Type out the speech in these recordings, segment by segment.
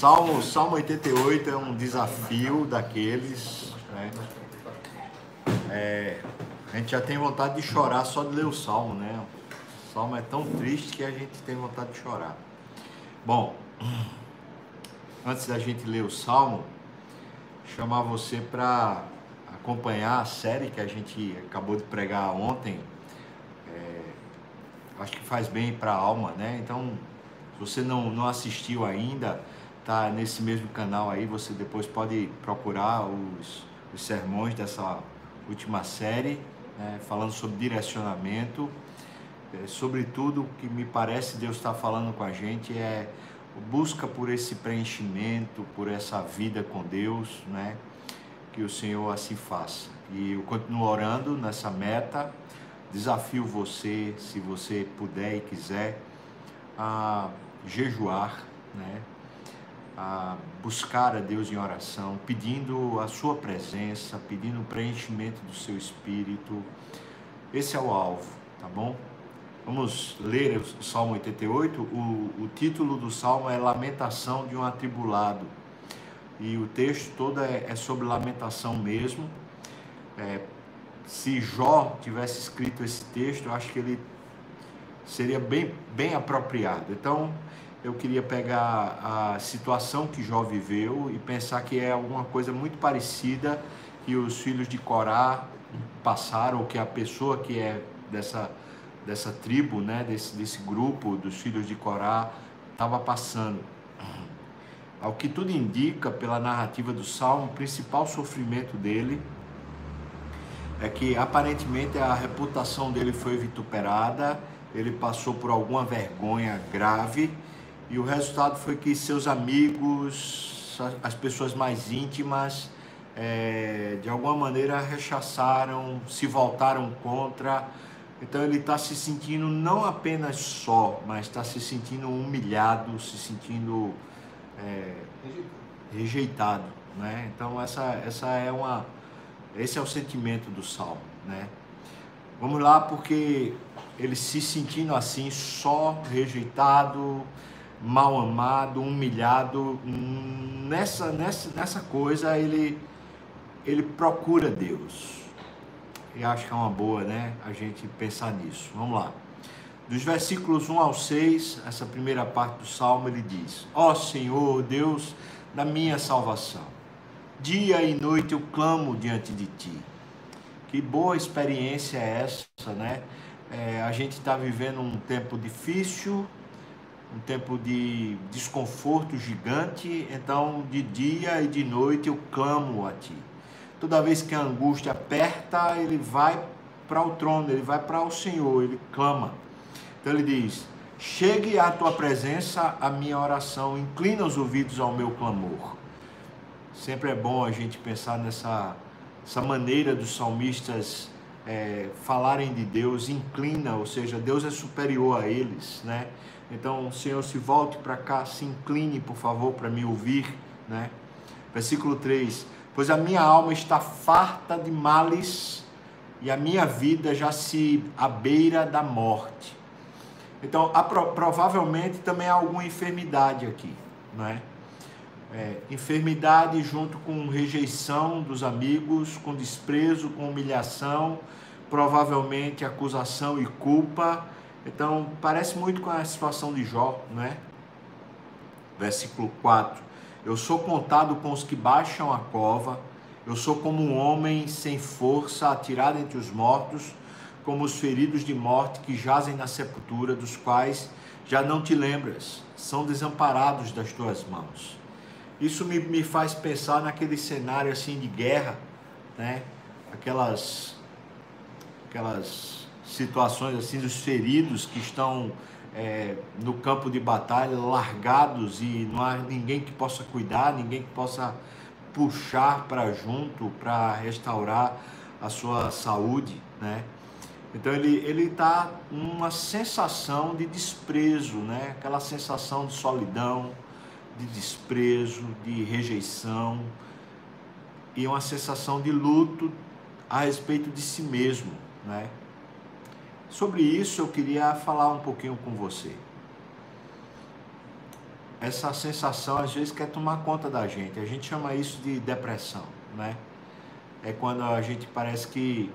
Salmo, Salmo 88 é um desafio daqueles. Né? É, a gente já tem vontade de chorar só de ler o Salmo, né? O Salmo é tão triste que a gente tem vontade de chorar. Bom, antes da gente ler o Salmo, chamar você para acompanhar a série que a gente acabou de pregar ontem. É, acho que faz bem para a alma, né? Então, se você não, não assistiu ainda, tá nesse mesmo canal aí, você depois pode procurar os, os sermões dessa última série, né? falando sobre direcionamento. É, sobretudo, o que me parece Deus está falando com a gente é busca por esse preenchimento, por essa vida com Deus, né? Que o Senhor assim faça. E eu continuo orando nessa meta. Desafio você, se você puder e quiser, a jejuar, né? A buscar a Deus em oração, pedindo a sua presença, pedindo o preenchimento do seu espírito. Esse é o alvo, tá bom? Vamos ler o Salmo 88. O, o título do salmo é Lamentação de um Atribulado. E o texto todo é, é sobre lamentação mesmo. É, se Jó tivesse escrito esse texto, eu acho que ele seria bem, bem apropriado. Então, eu queria pegar a situação que Jó viveu e pensar que é alguma coisa muito parecida que os filhos de Corá passaram, ou que a pessoa que é dessa dessa tribo, né, desse, desse grupo dos filhos de Corá, estava passando. Ao que tudo indica, pela narrativa do Salmo, o principal sofrimento dele é que aparentemente a reputação dele foi vituperada, ele passou por alguma vergonha grave e o resultado foi que seus amigos, as pessoas mais íntimas, é, de alguma maneira rechaçaram, se voltaram contra então ele está se sentindo não apenas só, mas está se sentindo humilhado, se sentindo é, rejeitado, né? Então essa, essa é uma, esse é o sentimento do salmo, né? Vamos lá, porque ele se sentindo assim, só, rejeitado, mal amado, humilhado, nessa, nessa, nessa coisa ele, ele procura Deus e acho que é uma boa, né, a gente pensar nisso. Vamos lá. Dos versículos 1 ao 6, essa primeira parte do salmo, ele diz: Ó oh, Senhor, Deus da minha salvação, dia e noite eu clamo diante de ti. Que boa experiência é essa, né? É, a gente está vivendo um tempo difícil, um tempo de desconforto gigante, então de dia e de noite eu clamo a ti. Toda vez que a angústia aperta, ele vai para o trono, ele vai para o Senhor, ele clama. Então ele diz: Chegue à tua presença a minha oração, inclina os ouvidos ao meu clamor. Sempre é bom a gente pensar nessa essa maneira dos salmistas é, falarem de Deus, inclina, ou seja, Deus é superior a eles, né? Então, Senhor, se volte para cá, se incline, por favor, para me ouvir, né? Versículo 3: pois a minha alma está farta de males e a minha vida já se à beira da morte. Então, há, provavelmente também há alguma enfermidade aqui, não é? é? Enfermidade junto com rejeição dos amigos, com desprezo, com humilhação, provavelmente acusação e culpa. Então, parece muito com a situação de Jó, não é? Versículo 4 eu sou contado com os que baixam a cova, eu sou como um homem sem força, atirado entre os mortos, como os feridos de morte que jazem na sepultura, dos quais já não te lembras, são desamparados das tuas mãos. Isso me, me faz pensar naquele cenário assim de guerra, né? Aquelas, aquelas situações assim dos feridos que estão é, no campo de batalha, largados e não há ninguém que possa cuidar, ninguém que possa puxar para junto para restaurar a sua saúde, né? Então ele ele está numa sensação de desprezo, né? Aquela sensação de solidão, de desprezo, de rejeição e uma sensação de luto a respeito de si mesmo, né? Sobre isso eu queria falar um pouquinho com você. essa sensação às vezes quer tomar conta da gente. A gente chama isso de depressão, né? É quando a gente parece que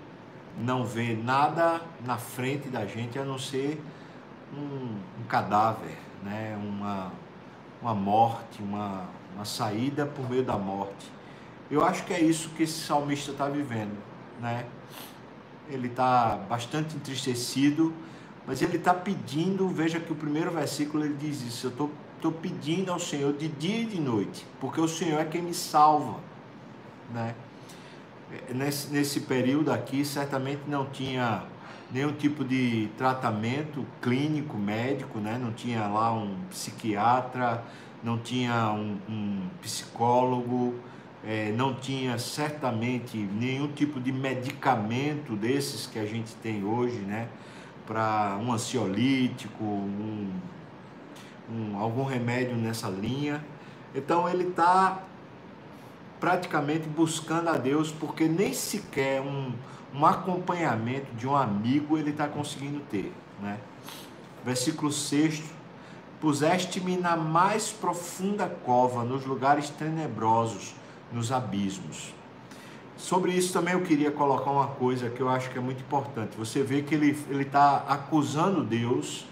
não vê nada na frente da gente a não ser um, um cadáver, né? Uma, uma morte, uma, uma saída por meio da morte. Eu acho que é isso que esse salmista está vivendo, né? Ele está bastante entristecido, mas ele está pedindo. Veja que o primeiro versículo ele diz isso: Eu estou estou pedindo ao Senhor de dia e de noite, porque o Senhor é quem me salva, né? Nesse, nesse período aqui, certamente não tinha nenhum tipo de tratamento clínico, médico, né? Não tinha lá um psiquiatra, não tinha um, um psicólogo, é, não tinha certamente nenhum tipo de medicamento desses que a gente tem hoje, né? Para um ansiolítico, um um, algum remédio nessa linha. Então ele está praticamente buscando a Deus, porque nem sequer um, um acompanhamento de um amigo ele está conseguindo ter. Né? Versículo 6: Puseste-me na mais profunda cova, nos lugares tenebrosos, nos abismos. Sobre isso também eu queria colocar uma coisa que eu acho que é muito importante. Você vê que ele está acusando Deus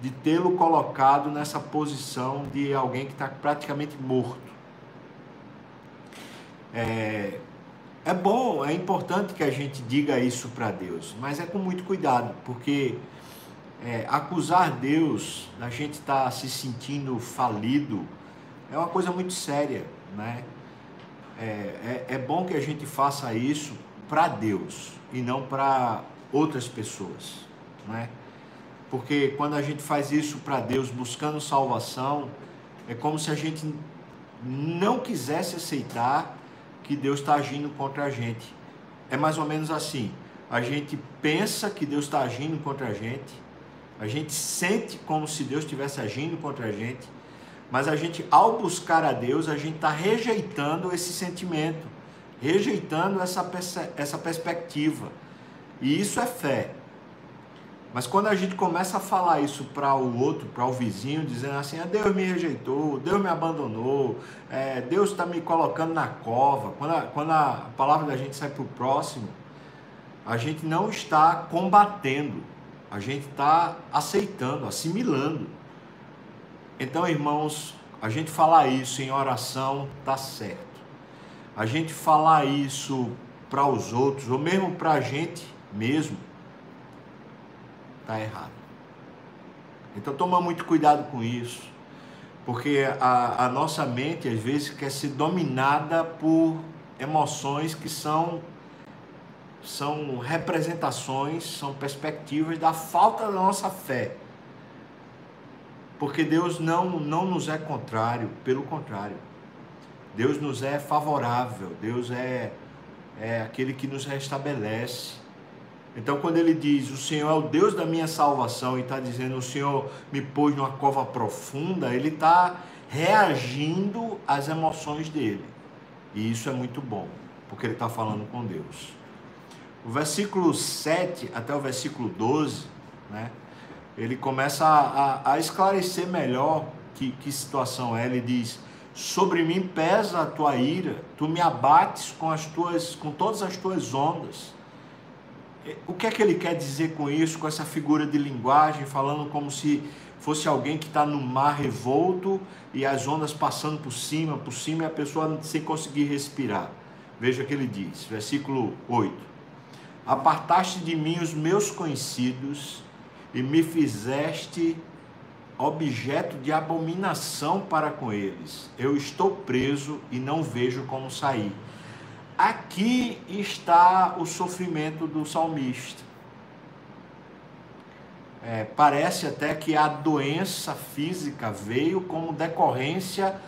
de tê-lo colocado nessa posição de alguém que está praticamente morto. É, é bom, é importante que a gente diga isso para Deus, mas é com muito cuidado, porque é, acusar Deus da gente estar tá se sentindo falido é uma coisa muito séria, né? É, é, é bom que a gente faça isso para Deus e não para outras pessoas, né? Porque quando a gente faz isso para Deus buscando salvação, é como se a gente não quisesse aceitar que Deus está agindo contra a gente. É mais ou menos assim. A gente pensa que Deus está agindo contra a gente, a gente sente como se Deus estivesse agindo contra a gente, mas a gente, ao buscar a Deus, a gente está rejeitando esse sentimento, rejeitando essa, essa perspectiva. E isso é fé. Mas quando a gente começa a falar isso para o outro, para o vizinho, dizendo assim, ah, Deus me rejeitou, Deus me abandonou, é, Deus está me colocando na cova, quando a, quando a palavra da gente sai para o próximo, a gente não está combatendo, a gente está aceitando, assimilando. Então, irmãos, a gente falar isso em oração está certo. A gente falar isso para os outros, ou mesmo para a gente mesmo, está errado. Então toma muito cuidado com isso, porque a, a nossa mente às vezes quer ser dominada por emoções que são são representações, são perspectivas da falta da nossa fé. Porque Deus não, não nos é contrário, pelo contrário. Deus nos é favorável, Deus é, é aquele que nos restabelece. Então, quando ele diz, o Senhor é o Deus da minha salvação, e está dizendo, o Senhor me pôs numa cova profunda, ele está reagindo às emoções dele. E isso é muito bom, porque ele está falando com Deus. O versículo 7 até o versículo 12, né, ele começa a, a, a esclarecer melhor que, que situação é. Ele diz: Sobre mim pesa a tua ira, tu me abates com, as tuas, com todas as tuas ondas o que é que ele quer dizer com isso, com essa figura de linguagem, falando como se fosse alguém que está no mar revolto e as ondas passando por cima, por cima e a pessoa sem conseguir respirar? Veja o que ele diz, versículo 8: Apartaste de mim os meus conhecidos e me fizeste objeto de abominação para com eles. Eu estou preso e não vejo como sair. Aqui está o sofrimento do salmista. É, parece até que a doença física veio como decorrência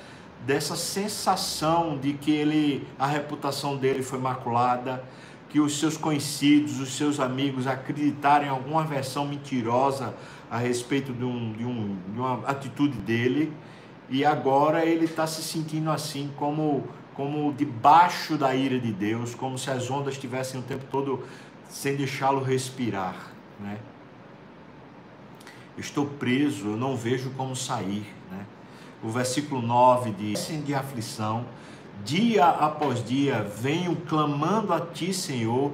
dessa sensação de que ele, a reputação dele foi maculada, que os seus conhecidos, os seus amigos acreditaram em alguma versão mentirosa a respeito de, um, de, um, de uma atitude dele, e agora ele está se sentindo assim como como debaixo da ira de Deus, como se as ondas estivessem o tempo todo sem deixá-lo respirar, né? Estou preso, eu não vejo como sair, né? O versículo 9 diz: de aflição, dia após dia venho clamando a ti, Senhor,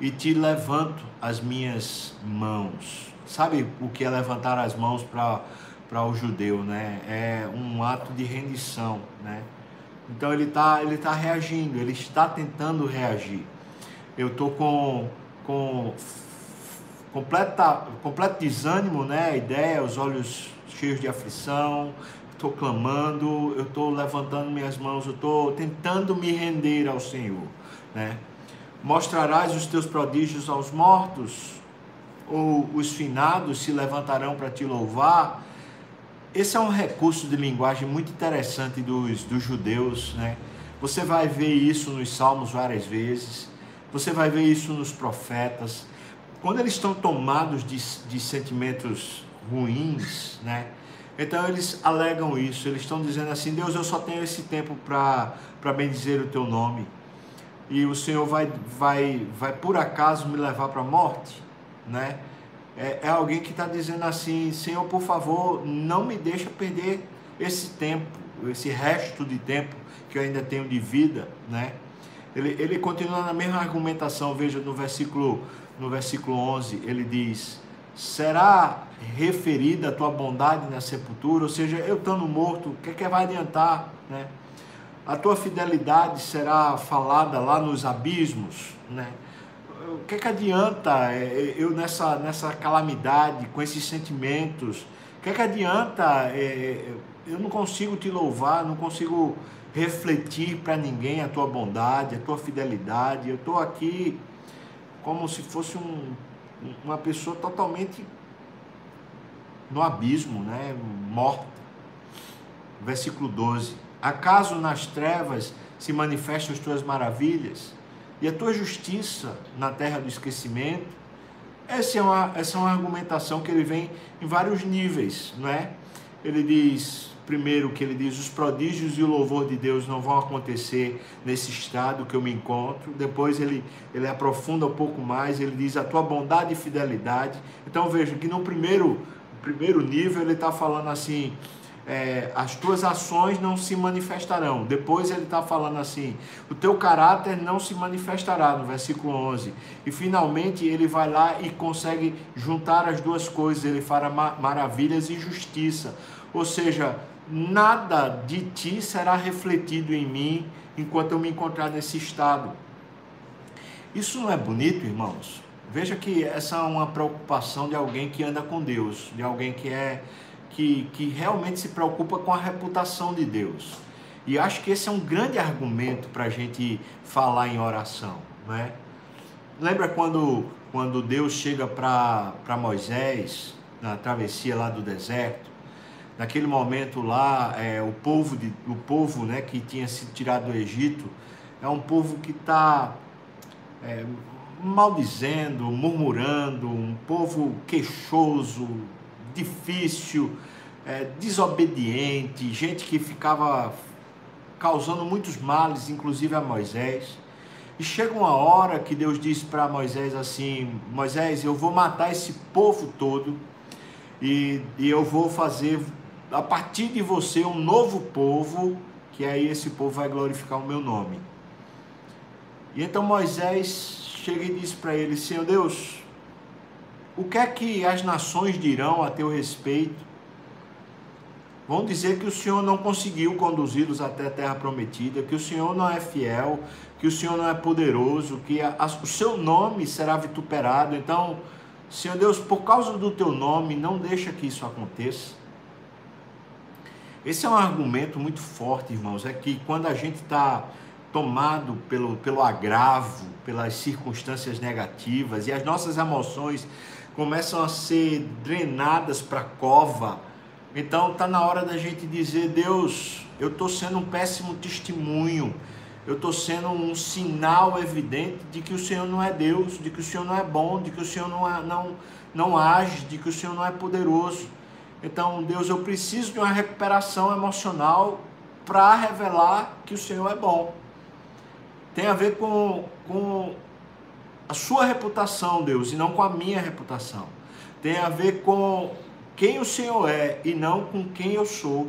e te levanto as minhas mãos. Sabe o que é levantar as mãos para o judeu, né? É um ato de rendição, né? Então ele está ele tá reagindo, ele está tentando reagir. Eu estou com, com completa, completo desânimo, né? A ideia, os olhos cheios de aflição, estou clamando, eu estou levantando minhas mãos, eu estou tentando me render ao Senhor, né? Mostrarás os teus prodígios aos mortos, ou os finados se levantarão para te louvar. Esse é um recurso de linguagem muito interessante dos, dos judeus, né? Você vai ver isso nos salmos várias vezes, você vai ver isso nos profetas. Quando eles estão tomados de, de sentimentos ruins, né? Então eles alegam isso, eles estão dizendo assim: Deus, eu só tenho esse tempo para bendizer o teu nome, e o Senhor vai, vai, vai por acaso me levar para a morte, né? É, é alguém que está dizendo assim: Senhor, por favor, não me deixa perder esse tempo, esse resto de tempo que eu ainda tenho de vida, né? Ele, ele continua na mesma argumentação, veja no versículo, no versículo 11, ele diz: será referida a tua bondade na sepultura, ou seja, eu estando morto, o que, é que vai adiantar, né? A tua fidelidade será falada lá nos abismos, né? O que, é que adianta é, é, eu nessa, nessa calamidade, com esses sentimentos? O que, é que adianta eu não consigo te louvar, não consigo refletir para ninguém a tua bondade, a tua fidelidade? Eu estou aqui como se fosse um, uma pessoa totalmente no abismo, né? morta. Versículo 12: Acaso nas trevas se manifestam as tuas maravilhas e a tua justiça na terra do esquecimento? Essa é uma, essa é uma argumentação que ele vem em vários níveis, não é? Ele diz, primeiro que ele diz, os prodígios e o louvor de Deus não vão acontecer nesse estado que eu me encontro. Depois ele, ele aprofunda um pouco mais, ele diz a tua bondade e fidelidade. Então veja que no primeiro, primeiro nível ele está falando assim, é, as tuas ações não se manifestarão. Depois ele está falando assim, o teu caráter não se manifestará, no versículo 11. E finalmente ele vai lá e consegue juntar as duas coisas, ele fará maravilhas e justiça. Ou seja, nada de ti será refletido em mim enquanto eu me encontrar nesse estado. Isso não é bonito, irmãos? Veja que essa é uma preocupação de alguém que anda com Deus, de alguém que é que, que realmente se preocupa com a reputação de Deus. E acho que esse é um grande argumento para a gente falar em oração. Né? Lembra quando, quando Deus chega para Moisés, na travessia lá do deserto? Naquele momento lá, é, o povo, de, o povo né, que tinha sido tirado do Egito é um povo que está é, maldizendo, murmurando, um povo queixoso, difícil, é, desobediente, gente que ficava causando muitos males, inclusive a Moisés. E chega uma hora que Deus diz para Moisés assim: Moisés, eu vou matar esse povo todo e, e eu vou fazer a partir de você um novo povo, que aí esse povo vai glorificar o meu nome. E então Moisés chega e diz para ele: Senhor Deus, o que é que as nações dirão a teu respeito? Vão dizer que o Senhor não conseguiu conduzi-los até a terra prometida, que o Senhor não é fiel, que o Senhor não é poderoso, que a, a, o seu nome será vituperado. Então, Senhor Deus, por causa do teu nome, não deixa que isso aconteça. Esse é um argumento muito forte, irmãos. É que quando a gente está tomado pelo, pelo agravo, pelas circunstâncias negativas e as nossas emoções começam a ser drenadas para a cova. Então está na hora da gente dizer, Deus, eu estou sendo um péssimo testemunho, eu estou sendo um sinal evidente de que o Senhor não é Deus, de que o Senhor não é bom, de que o Senhor não, é, não, não age, de que o Senhor não é poderoso. Então, Deus, eu preciso de uma recuperação emocional para revelar que o Senhor é bom. Tem a ver com, com a sua reputação, Deus, e não com a minha reputação. Tem a ver com quem o Senhor é e não com quem eu sou.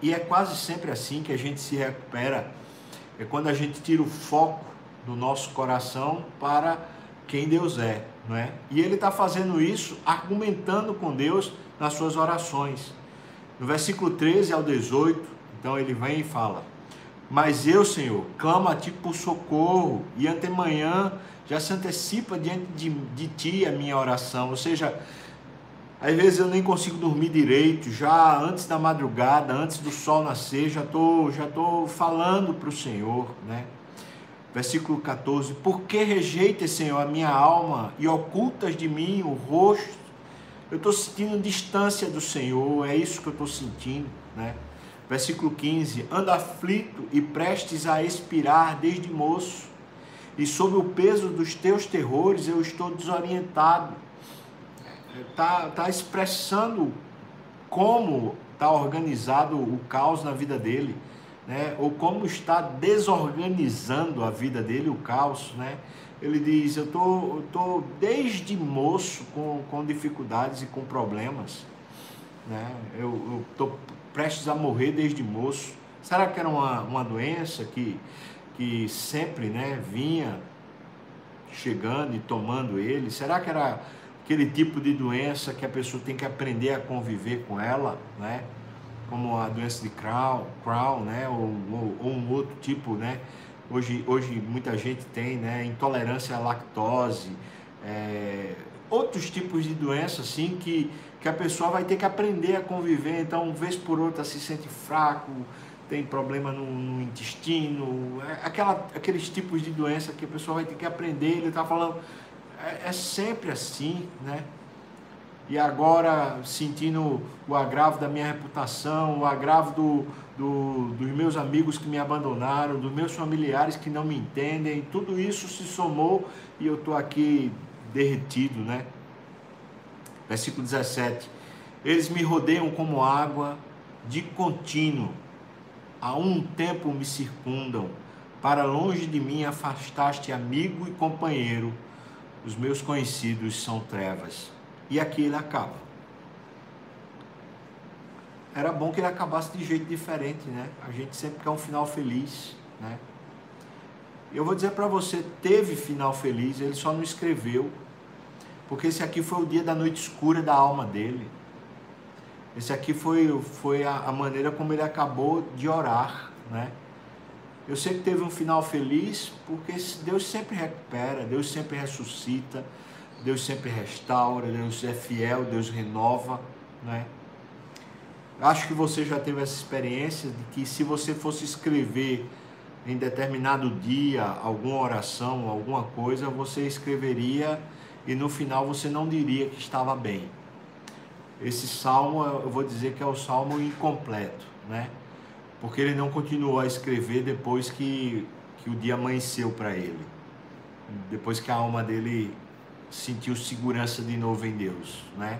E é quase sempre assim que a gente se recupera. É quando a gente tira o foco do nosso coração para quem Deus é, não é? E ele está fazendo isso argumentando com Deus nas suas orações. No versículo 13 ao 18, então ele vem e fala: Mas eu, Senhor, clamo a ti por socorro, e antemanhã já se antecipa diante de, de ti a minha oração. Ou seja, às vezes eu nem consigo dormir direito, já antes da madrugada, antes do sol nascer, já estou já tô falando para o Senhor, né? Versículo 14: Por que rejeitas, Senhor, a minha alma e ocultas de mim o rosto? Eu estou sentindo distância do Senhor, é isso que eu estou sentindo, né? Versículo 15: Anda aflito e prestes a expirar desde moço, e sob o peso dos teus terrores eu estou desorientado está tá expressando como está organizado o caos na vida dele, né? ou como está desorganizando a vida dele, o caos. Né? Ele diz: Eu tô, tô desde moço com, com dificuldades e com problemas. Né? Eu estou prestes a morrer desde moço. Será que era uma, uma doença que, que sempre né, vinha chegando e tomando ele? Será que era aquele tipo de doença que a pessoa tem que aprender a conviver com ela, né? Como a doença de Crohn, Crohn né? Ou, ou, ou, um outro tipo, né? Hoje, hoje muita gente tem, né? Intolerância à lactose, é... outros tipos de doença, assim, que, que a pessoa vai ter que aprender a conviver. Então, vez por outra, se sente fraco, tem problema no, no intestino, é aquela, aqueles tipos de doença que a pessoa vai ter que aprender. Ele está falando é, é sempre assim, né? E agora sentindo o agravo da minha reputação, o agravo do, do, dos meus amigos que me abandonaram, dos meus familiares que não me entendem, tudo isso se somou e eu estou aqui derretido, né? Versículo 17: Eles me rodeiam como água de contínuo, a um tempo me circundam, para longe de mim afastaste amigo e companheiro os meus conhecidos são trevas. E aqui ele acaba. Era bom que ele acabasse de jeito diferente, né? A gente sempre quer um final feliz, né? Eu vou dizer para você, teve final feliz, ele só não escreveu, porque esse aqui foi o dia da noite escura da alma dele. Esse aqui foi, foi a, a maneira como ele acabou de orar, né? Eu sei que teve um final feliz, porque Deus sempre recupera, Deus sempre ressuscita, Deus sempre restaura, Deus é fiel, Deus renova, né? Acho que você já teve essa experiência de que se você fosse escrever em determinado dia alguma oração, alguma coisa, você escreveria e no final você não diria que estava bem. Esse salmo, eu vou dizer que é o salmo incompleto, né? porque ele não continuou a escrever depois que, que o dia amanheceu para ele, depois que a alma dele sentiu segurança de novo em Deus, né?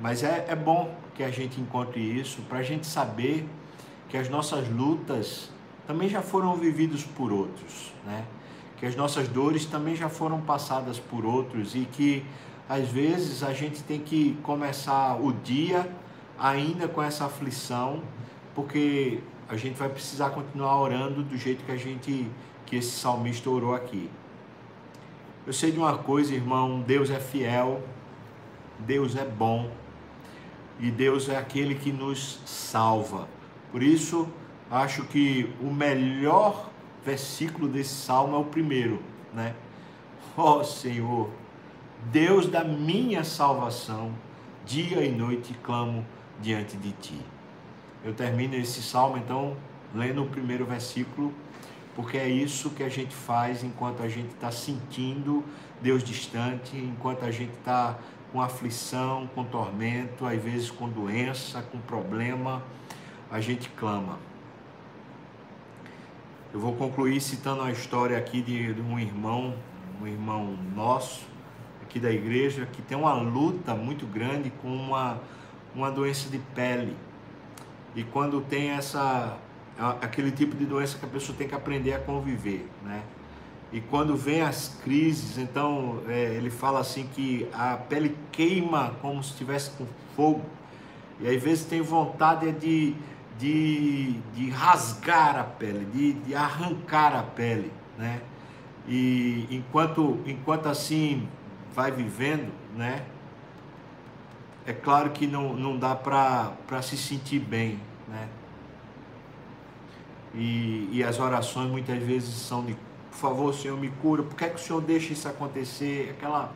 Mas é, é bom que a gente encontre isso para a gente saber que as nossas lutas também já foram vividas por outros, né? Que as nossas dores também já foram passadas por outros e que às vezes a gente tem que começar o dia ainda com essa aflição porque a gente vai precisar continuar orando do jeito que a gente que esse salmista orou aqui. Eu sei de uma coisa, irmão, Deus é fiel, Deus é bom e Deus é aquele que nos salva. Por isso, acho que o melhor versículo desse salmo é o primeiro, né? Ó oh, Senhor, Deus da minha salvação, dia e noite clamo diante de ti. Eu termino esse salmo então lendo o primeiro versículo, porque é isso que a gente faz enquanto a gente está sentindo Deus distante, enquanto a gente está com aflição, com tormento, às vezes com doença, com problema, a gente clama. Eu vou concluir citando a história aqui de, de um irmão, um irmão nosso, aqui da igreja, que tem uma luta muito grande com uma, uma doença de pele e quando tem essa aquele tipo de doença que a pessoa tem que aprender a conviver, né? E quando vem as crises, então é, ele fala assim que a pele queima como se estivesse com fogo. E às vezes tem vontade de, de, de rasgar a pele, de, de arrancar a pele, né? E enquanto, enquanto assim vai vivendo, né? É claro que não, não dá para se sentir bem, né? E, e as orações muitas vezes são de por favor, Senhor, me cura, por que, é que o Senhor deixa isso acontecer? Aquela.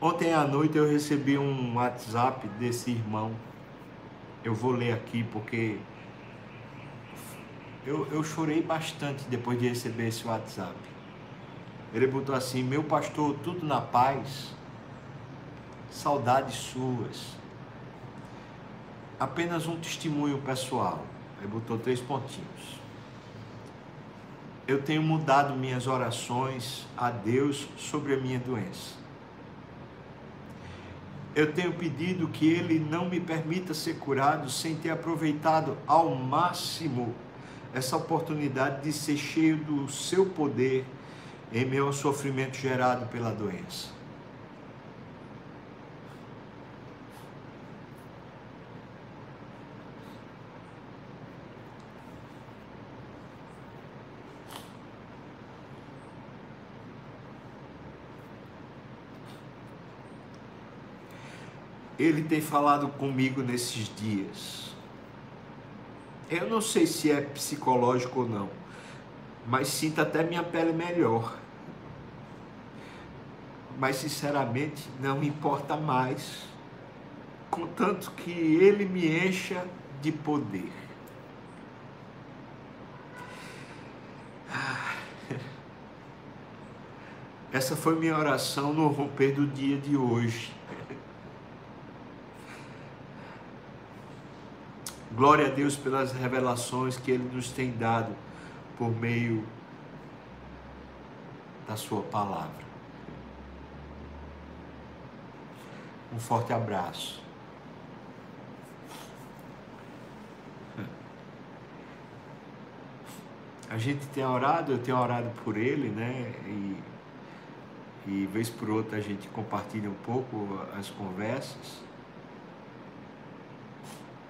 Ontem à noite eu recebi um WhatsApp desse irmão. Eu vou ler aqui porque eu, eu chorei bastante depois de receber esse WhatsApp. Ele botou assim: Meu pastor, tudo na paz, saudades suas. Apenas um testemunho pessoal. Aí botou três pontinhos. Eu tenho mudado minhas orações a Deus sobre a minha doença. Eu tenho pedido que Ele não me permita ser curado sem ter aproveitado ao máximo essa oportunidade de ser cheio do seu poder em ao sofrimento gerado pela doença. Ele tem falado comigo nesses dias eu não sei se é psicológico ou não, mas sinto até minha pele melhor. Mas sinceramente não importa mais, contanto que Ele me encha de poder. Ah. Essa foi minha oração no romper do dia de hoje. Glória a Deus pelas revelações que Ele nos tem dado por meio da Sua palavra. Um forte abraço. A gente tem orado, eu tenho orado por ele, né? E, e vez por outra a gente compartilha um pouco as conversas.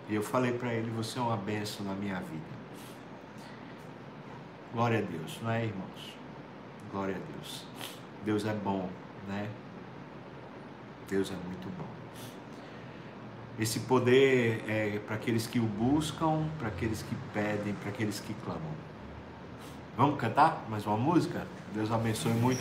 E eu falei para ele: Você é uma benção na minha vida. Glória a Deus, não é, irmãos? Glória a Deus. Deus é bom, né? Deus é muito bom. Esse poder é para aqueles que o buscam, para aqueles que pedem, para aqueles que clamam. Vamos cantar mais uma música? Deus abençoe muito